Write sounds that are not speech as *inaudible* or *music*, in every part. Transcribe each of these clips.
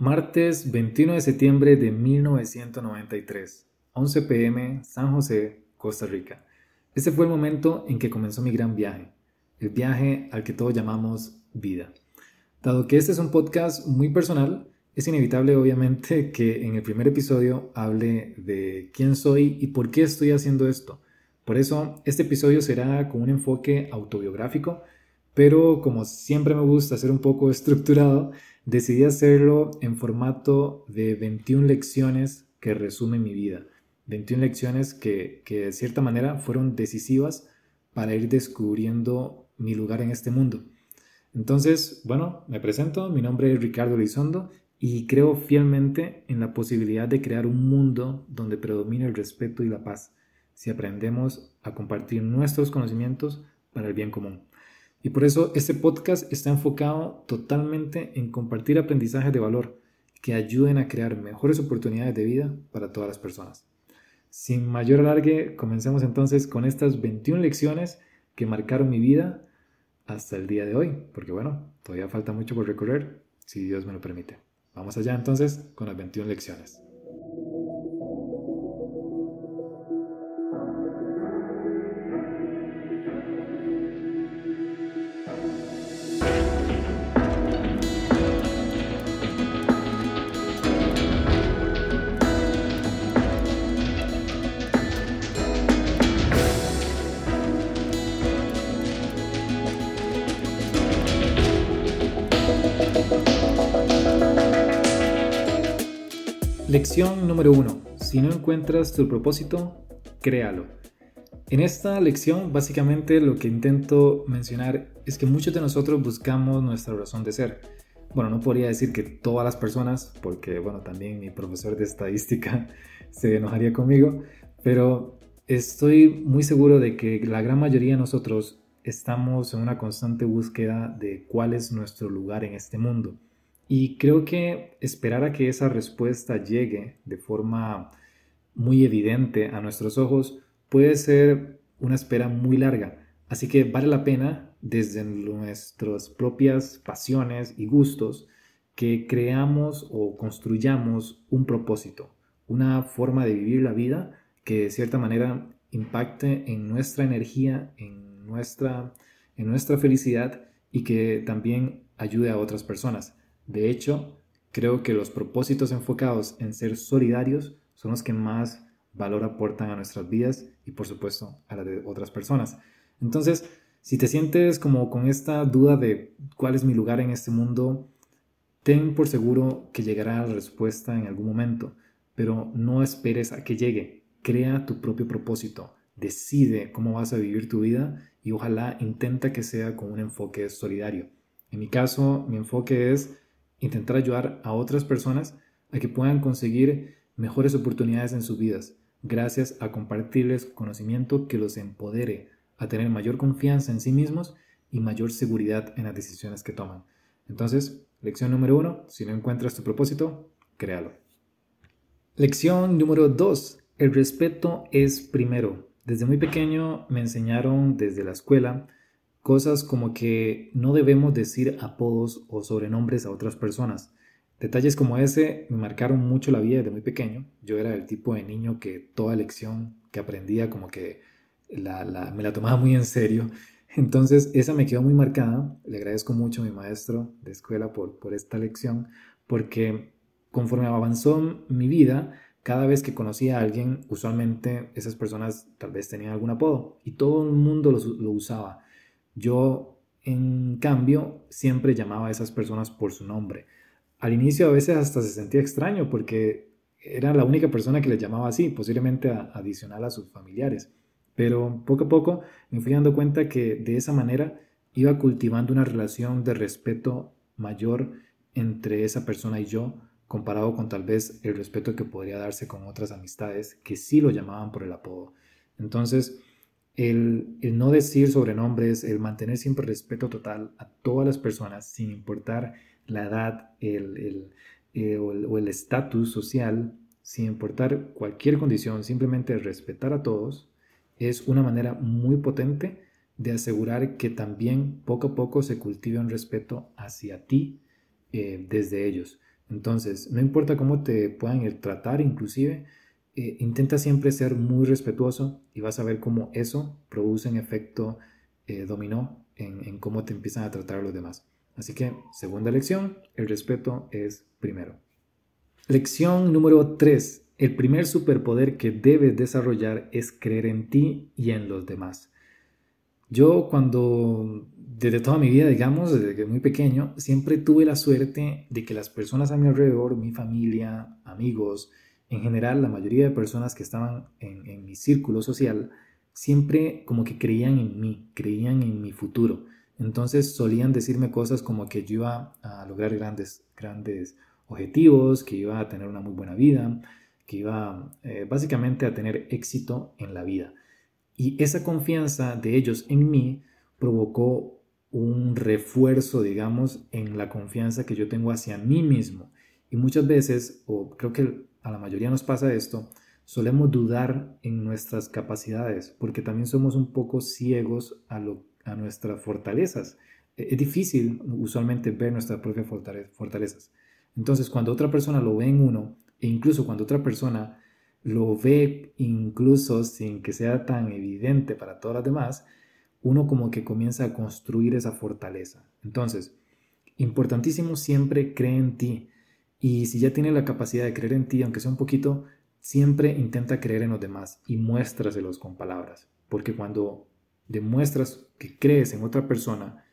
Martes 21 de septiembre de 1993, 11 pm, San José, Costa Rica. Este fue el momento en que comenzó mi gran viaje, el viaje al que todos llamamos vida. Dado que este es un podcast muy personal, es inevitable obviamente *laughs* que en el primer episodio hable de quién soy y por qué estoy haciendo esto. Por eso este episodio será con un enfoque autobiográfico, pero como siempre me gusta ser un poco *laughs* estructurado, decidí hacerlo en formato de 21 lecciones que resumen mi vida. 21 lecciones que, que de cierta manera fueron decisivas para ir descubriendo mi lugar en este mundo. Entonces, bueno, me presento, mi nombre es Ricardo Lizondo y creo fielmente en la posibilidad de crear un mundo donde predomine el respeto y la paz, si aprendemos a compartir nuestros conocimientos para el bien común. Y por eso este podcast está enfocado totalmente en compartir aprendizajes de valor que ayuden a crear mejores oportunidades de vida para todas las personas. Sin mayor alargue, comencemos entonces con estas 21 lecciones que marcaron mi vida hasta el día de hoy, porque bueno, todavía falta mucho por recorrer, si Dios me lo permite. Vamos allá entonces con las 21 lecciones. Lección número 1. Si no encuentras tu propósito, créalo. En esta lección básicamente lo que intento mencionar es que muchos de nosotros buscamos nuestra razón de ser. Bueno, no podría decir que todas las personas, porque bueno, también mi profesor de estadística *laughs* se enojaría conmigo, pero estoy muy seguro de que la gran mayoría de nosotros estamos en una constante búsqueda de cuál es nuestro lugar en este mundo. Y creo que esperar a que esa respuesta llegue de forma muy evidente a nuestros ojos puede ser una espera muy larga. Así que vale la pena desde nuestras propias pasiones y gustos que creamos o construyamos un propósito, una forma de vivir la vida que de cierta manera impacte en nuestra energía, en nuestra, en nuestra felicidad y que también ayude a otras personas. De hecho, creo que los propósitos enfocados en ser solidarios son los que más valor aportan a nuestras vidas y por supuesto a las de otras personas. Entonces, si te sientes como con esta duda de cuál es mi lugar en este mundo, ten por seguro que llegará la respuesta en algún momento, pero no esperes a que llegue. Crea tu propio propósito, decide cómo vas a vivir tu vida y ojalá intenta que sea con un enfoque solidario. En mi caso, mi enfoque es intentar ayudar a otras personas a que puedan conseguir mejores oportunidades en sus vidas, gracias a compartirles conocimiento que los empodere a tener mayor confianza en sí mismos y mayor seguridad en las decisiones que toman. Entonces, lección número uno, si no encuentras tu propósito, créalo. Lección número dos, el respeto es primero. Desde muy pequeño me enseñaron desde la escuela Cosas como que no debemos decir apodos o sobrenombres a otras personas. Detalles como ese me marcaron mucho la vida desde muy pequeño. Yo era el tipo de niño que toda lección que aprendía como que me la tomaba muy en serio. *laughs* Entonces esa me quedó muy marcada. Le agradezco mucho a mi maestro de escuela por, por esta lección porque conforme avanzó mi vida, cada vez que conocía a alguien, usualmente esas personas tal vez tenían algún apodo y todo el mundo lo usaba. Yo, en cambio, siempre llamaba a esas personas por su nombre. Al inicio a veces hasta se sentía extraño porque era la única persona que le llamaba así, posiblemente adicional a sus familiares. Pero poco a poco me fui dando cuenta que de esa manera iba cultivando una relación de respeto mayor entre esa persona y yo, comparado con tal vez el respeto que podría darse con otras amistades que sí lo llamaban por el apodo. Entonces, el, no decir sobrenombres, el mantener siempre respeto total a todas las personas, sin importar la edad el, eh, o el estatus social, sin importar cualquier condición, simplemente respetar a todos, es una manera muy potente de asegurar que también poco a poco se cultive un respeto hacia ti eh, desde ellos. Entonces, no importa cómo te puedan tratar, inclusive, eh, intenta siempre ser muy respetuoso y vas a ver cómo eso produce un efecto eh, dominó en, cómo te empiezan a tratar los demás. Así que, segunda lección, el respeto es primero. Lección número 3. El primer superpoder que debes desarrollar es creer en ti y en los demás. Yo cuando, desde toda mi vida, digamos, desde que muy pequeño, siempre tuve la suerte de que las personas a mi alrededor, mi familia, amigos, en general la mayoría de personas que estaban en, mi círculo social, siempre como que creían en mí, creían en mi futuro. Entonces solían decirme cosas como que yo iba a lograr grandes, grandes objetivos, que iba a tener una muy buena vida, que iba eh, básicamente a tener éxito en la vida. Y esa confianza de ellos en mí provocó un refuerzo, digamos, en la confianza que yo tengo hacia mí mismo. Y muchas veces, o creo que a la mayoría nos pasa esto, solemos dudar en nuestras capacidades, porque también somos un poco ciegos a, a nuestras fortalezas. E, es difícil usualmente ver nuestras propias fortalezas. Entonces, cuando otra persona lo ve en uno, e incluso cuando otra persona lo ve incluso sin que sea tan evidente para todas las demás, uno como que comienza a construir esa fortaleza. Entonces, importantísimo siempre cree en ti. Y si ya tienes la capacidad de creer en ti, aunque sea un poquito, siempre intenta creer en los demás y muéstraselos con palabras. Porque cuando demuestras que crees en otra persona,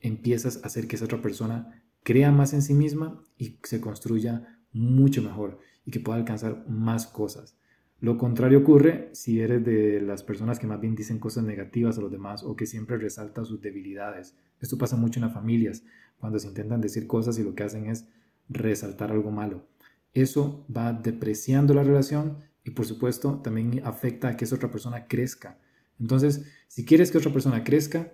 empiezas a hacer que esa otra persona crea más en sí misma y se construya mucho mejor y que pueda alcanzar más cosas. Lo contrario ocurre si eres de las personas que más bien dicen cosas negativas a los demás o que siempre resaltan sus debilidades. Esto pasa mucho en las familias, cuando se intentan decir cosas y lo que hacen es resaltar algo malo. Eso va depreciando la relación y por supuesto también afecta a que esa otra persona crezca. Entonces, si quieres que otra persona crezca,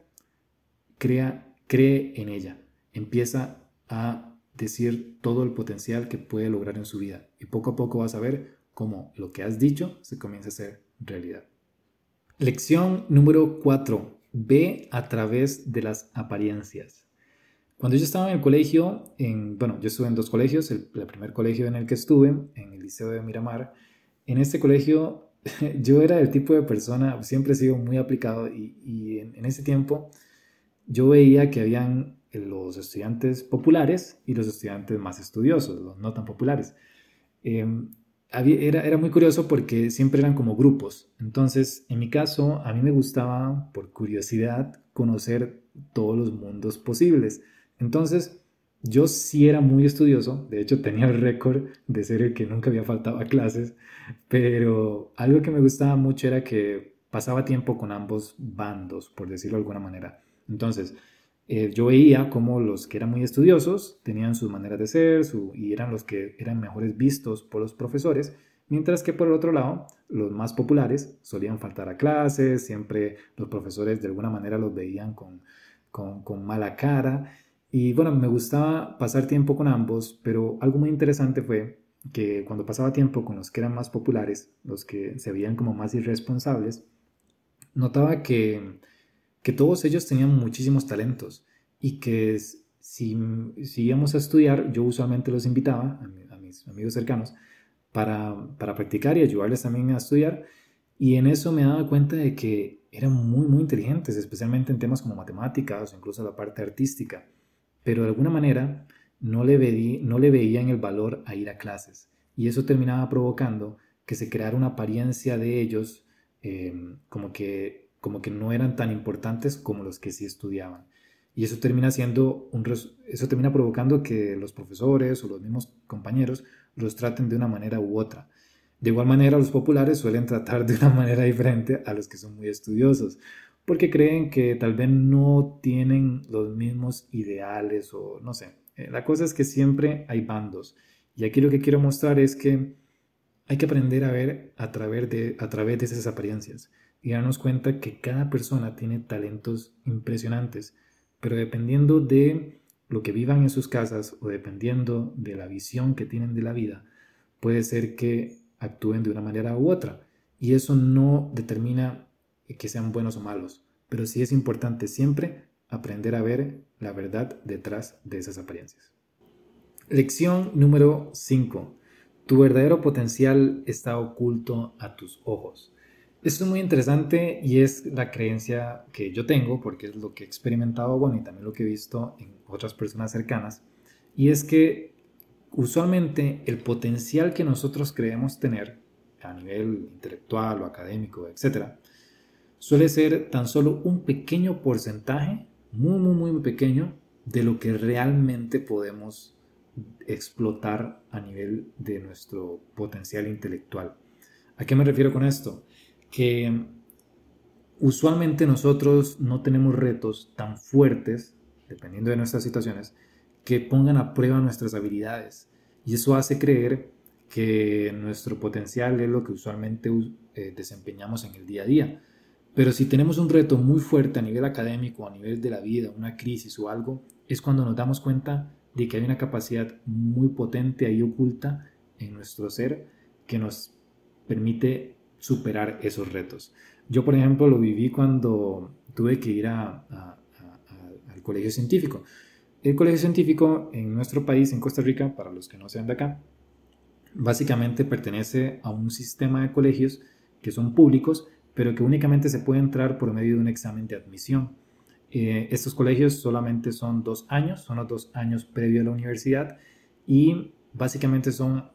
crea, cree en ella. Empieza a decir todo el potencial que puede lograr en su vida. Y poco a poco vas a ver cómo lo que has dicho se comienza a hacer realidad. Lección número 4. Ve a través de las apariencias. Cuando yo estaba en el colegio, en, bueno, yo estuve en dos colegios, el, primer colegio en el que estuve, en el Liceo de Miramar, en este colegio *laughs* yo era el tipo de persona, siempre he sido muy aplicado y, en, en ese tiempo yo veía que habían los estudiantes populares y los estudiantes más estudiosos, los no tan populares. Em, era, era muy curioso porque siempre eran como grupos. Entonces, en mi caso, a mí me gustaba, por curiosidad, conocer todos los mundos posibles. Entonces, yo sí era muy estudioso, de hecho tenía el récord de ser el que nunca había faltado a clases, pero algo que me gustaba mucho era que pasaba tiempo con ambos bandos, por decirlo de alguna manera. Entonces, eh, yo veía como los que eran muy estudiosos tenían sus maneras de ser y eran los que eran mejores vistos por los profesores, mientras que por el otro lado, los más populares solían faltar a clases, siempre los profesores de alguna manera los veían con, con mala cara. Y bueno, me gustaba pasar tiempo con ambos, pero algo muy interesante fue que cuando pasaba tiempo con los que eran más populares, los que se veían como más irresponsables, notaba que que todos ellos tenían muchísimos talentos y que si, si íbamos a estudiar, yo usualmente los invitaba a, mis amigos cercanos para, para, practicar y ayudarles también a estudiar. Y en eso me daba cuenta de que eran muy, muy inteligentes, especialmente en temas como matemáticas o incluso la parte artística. Pero de alguna manera no le, veí, no le veían el valor a ir a clases. Y eso terminaba provocando que se creara una apariencia de ellos eh, como que como que no eran tan importantes como los que sí estudiaban. Y eso termina siendo un eso termina provocando que los profesores o los mismos compañeros los traten de una manera u otra. De igual manera, los populares suelen tratar de una manera diferente a los que son muy estudiosos, porque creen que tal vez no tienen los mismos ideales o no sé. Eh, la cosa es que siempre hay bandos. Y aquí lo que quiero mostrar es que hay que aprender a ver a través de, a través de esas apariencias y darnos cuenta que cada persona tiene talentos impresionantes, pero dependiendo de lo que vivan en sus casas o dependiendo de la visión que tienen de la vida, puede ser que actúen de una manera u otra. Y eso no determina que sean buenos o malos, pero sí es importante siempre aprender a ver la verdad detrás de esas apariencias. Lección número 5. Tu verdadero potencial está oculto a tus ojos. Esto es muy interesante y es la creencia que yo tengo porque es lo que he experimentado, bueno, y también lo que he visto en otras personas cercanas. Y es que usualmente el potencial que nosotros creemos tener a nivel intelectual o académico, etc., suele ser tan solo un pequeño porcentaje, muy, muy, muy pequeño, de lo que realmente podemos explotar a nivel de nuestro potencial intelectual. ¿A qué me refiero con esto? Que usualmente nosotros no tenemos retos tan fuertes, dependiendo de nuestras situaciones, que pongan a prueba nuestras habilidades. Y eso hace creer que nuestro potencial es lo que usualmente eh, desempeñamos en el día a día. Pero si tenemos un reto muy fuerte a nivel académico, a nivel de la vida, una crisis o algo, es cuando nos damos cuenta de que hay una capacidad muy potente ahí oculta en nuestro ser que nos permite superar esos retos. Yo, por ejemplo, lo viví cuando tuve que ir al colegio científico. El colegio científico en nuestro país, en Costa Rica, para los que no sean de acá, básicamente pertenece a un sistema de colegios que son públicos, pero que únicamente se puede entrar por medio de un examen de admisión. Eh, estos colegios solamente son dos años, son los dos años previo a la universidad y básicamente son,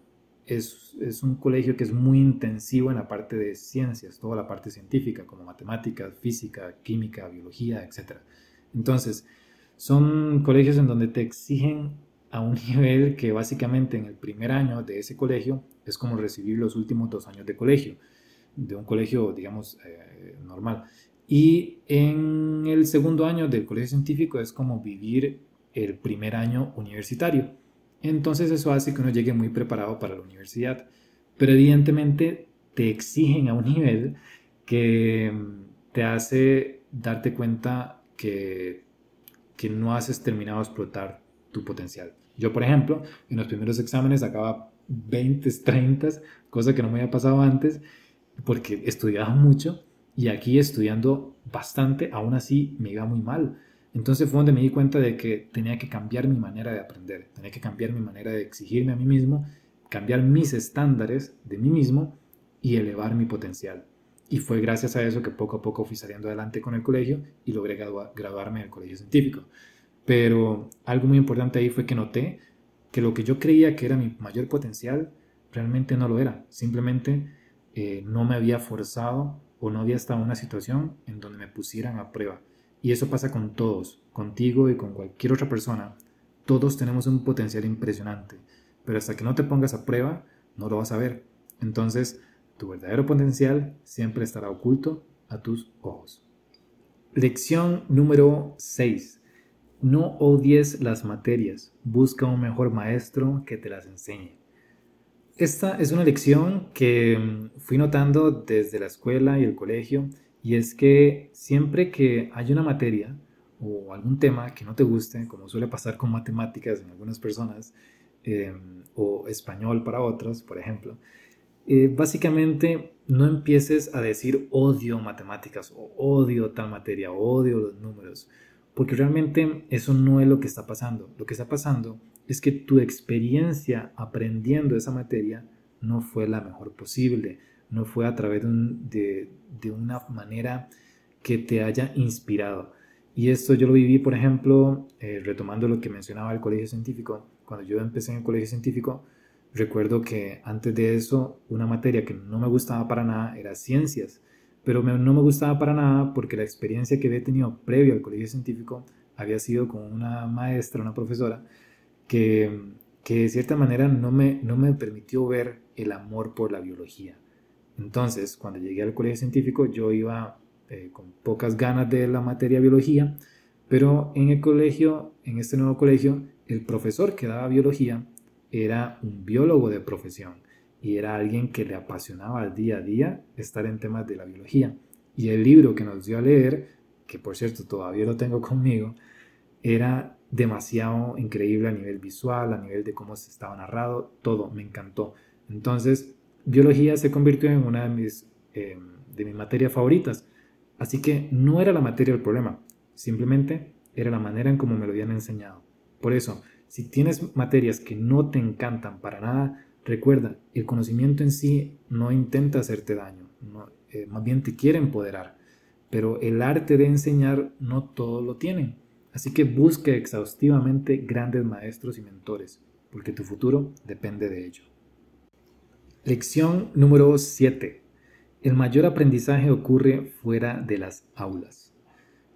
es, es, un colegio que es muy intensivo en la parte de ciencias, toda la parte científica como matemáticas, física, química, biología, etc. Entonces, son colegios en donde te exigen a un *laughs* nivel que básicamente en el primer año de ese colegio es como recibir los últimos dos años de colegio, de un colegio, digamos, eh, normal. Y en el segundo año del colegio científico es como vivir el primer año universitario. Entonces eso hace que uno llegue muy preparado para la universidad. Pero evidentemente te exigen a un nivel que te hace darte cuenta que, que no has terminado de explotar tu potencial. Yo, por ejemplo, en los primeros exámenes sacaba 20, 30, cosa que no me había pasado antes, porque estudiaba mucho y aquí estudiando bastante, aún así me iba muy mal. Entonces fue donde me di cuenta de que tenía que cambiar mi manera de aprender, tenía que cambiar mi manera de exigirme a mí mismo, cambiar mis estándares de mí mismo y elevar mi potencial. Y fue gracias a eso que poco a poco fui saliendo adelante con el colegio y logré graduarme en el colegio científico. Pero algo muy importante ahí fue que noté que lo que yo creía que era mi mayor potencial realmente no lo era. Simplemente eh, no me había forzado o no había estado en una situación en donde me pusieran a prueba. Y eso pasa con todos, contigo y con cualquier otra persona. Todos tenemos un potencial impresionante, pero hasta que no te pongas a prueba, no lo vas a ver. Entonces, tu verdadero potencial siempre estará oculto a tus ojos. Lección número 6. No odies las materias, busca un mejor maestro que te las enseñe. Esta es una lección que mm, fui notando desde la escuela y el colegio y es que siempre que hay una materia o algún tema que no te guste, como suele pasar con matemáticas en algunas personas, em, o español para otras, por ejemplo, eh, básicamente no empieces a decir odio matemáticas o odio tal materia, odio los números porque realmente eso no es lo que está pasando. Lo que está pasando es que tu experiencia aprendiendo esa materia no fue la mejor posible, no fue a través de, una manera que te haya inspirado. Y esto yo lo viví, por ejemplo, eh, retomando lo que mencionaba el colegio científico. Cuando yo empecé en el colegio científico, recuerdo que antes de eso, una materia que no me gustaba para nada era ciencias pero no me gustaba para nada porque la experiencia que había tenido previo al colegio científico había sido con una maestra, una profesora, que, que de cierta manera no me, no me permitió ver el amor por la biología. Entonces, cuando llegué al colegio científico, yo iba eh, con pocas ganas de la materia biología, pero en el colegio, en este nuevo colegio, el profesor que daba biología era un biólogo de profesión y era alguien que le apasionaba al día a día estar en temas de la biología. Y el libro que nos dio a leer, que por cierto todavía lo tengo conmigo, era demasiado increíble a nivel visual, a nivel de cómo se estaba narrado, todo, me encantó. Entonces, biología se convirtió en una de mis, em, de mis materias favoritas. Así que no era la materia el problema, simplemente era la manera en cómo me lo habían enseñado. Por eso, Si tienes materias que no te encantan para nada, recuerda, el conocimiento en sí no intenta hacerte daño, eh, más bien te quiere empoderar, pero el arte de enseñar no todo lo tienen. Así que busque exhaustivamente grandes maestros y mentores, porque tu futuro depende de ello. Lección número 7. El mayor aprendizaje ocurre fuera de las aulas.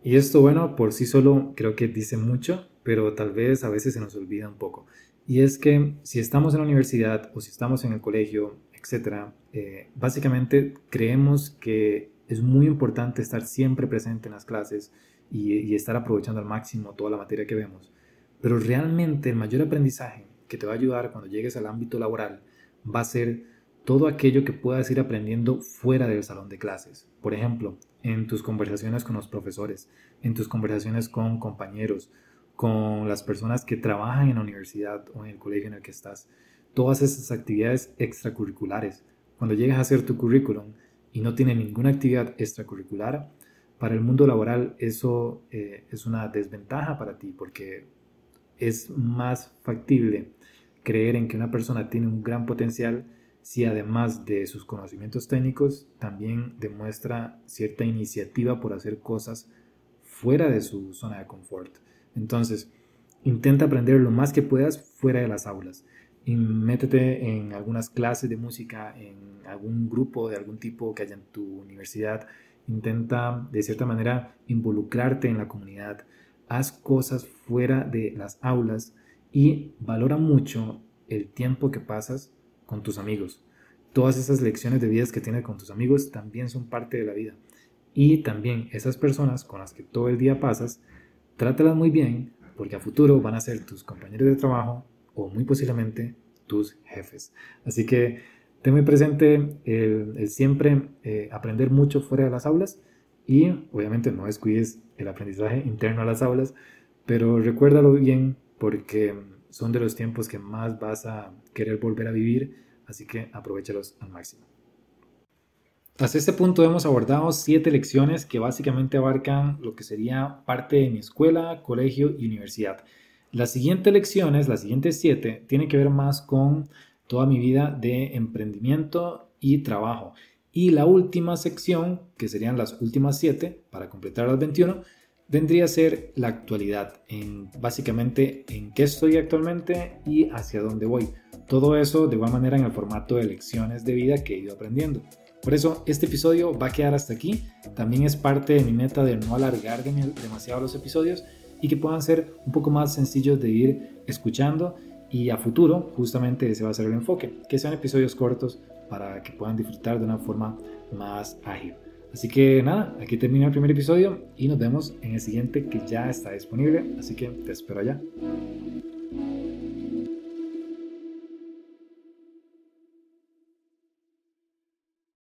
Y esto, bueno, por sí solo creo que dice mucho, pero tal vez a veces se nos olvida un poco. Y es que si estamos en la universidad o si estamos en el colegio, etc., eh, básicamente creemos que es muy importante estar siempre presente en las clases y, estar aprovechando al máximo toda la materia que vemos. Pero realmente el mayor aprendizaje que te va a ayudar cuando llegues al ámbito laboral va a ser todo aquello que puedas ir aprendiendo fuera del salón de clases. Por ejemplo, en tus conversaciones con los profesores, en tus conversaciones con compañeros, con las personas que trabajan en la universidad o en el colegio en el que estás. Todas esas actividades extracurriculares. Cuando llegas a hacer tu currículum y no tienes ninguna actividad extracurricular, para el mundo laboral eso eh, es una desventaja para ti porque es más factible creer en que una persona tiene un gran potencial si además de sus conocimientos técnicos también demuestra cierta iniciativa por hacer cosas fuera de su zona de confort. Entonces, intenta aprender lo más que puedas fuera de las aulas. Y métete en algunas clases de música, en algún grupo de algún tipo que haya en tu universidad. Intenta de cierta manera involucrarte en la comunidad. Haz cosas fuera de las aulas y valora mucho el tiempo que pasas con tus amigos. Todas esas lecciones de vida que tienes con tus amigos también son parte de la vida. Y también esas personas con las que todo el día pasas, trátalas muy bien porque a futuro van a ser tus compañeros de trabajo o muy posiblemente tus jefes. Así que ten muy presente siempre eh, aprender mucho fuera de las aulas y obviamente no descuides el aprendizaje interno a las aulas, pero recuérdalo bien porque son de los tiempos que más vas a querer volver a vivir, así que aprovechalos al máximo. Hasta este punto hemos abordado siete lecciones que básicamente abarcan lo que sería parte de mi escuela, colegio y universidad. Las siguientes lecciones, las siguientes siete, tienen que ver más con toda mi vida de emprendimiento y trabajo. Y la última sección, que serían las últimas siete, para completar las 21, vendría a ser la actualidad, en básicamente en qué estoy actualmente y hacia dónde voy. Todo eso de igual manera en el formato de lecciones de vida que he ido aprendiendo. Por eso este episodio va a quedar hasta aquí. También es parte de mi meta de no alargar demasiado los episodios y que puedan ser un poco más sencillos de ir escuchando y a futuro justamente ese va a ser el enfoque, que sean episodios cortos para que puedan disfrutar de una forma más ágil. Así que nada, aquí termina el primer episodio y nos vemos en el siguiente que ya está disponible, así que te espero allá.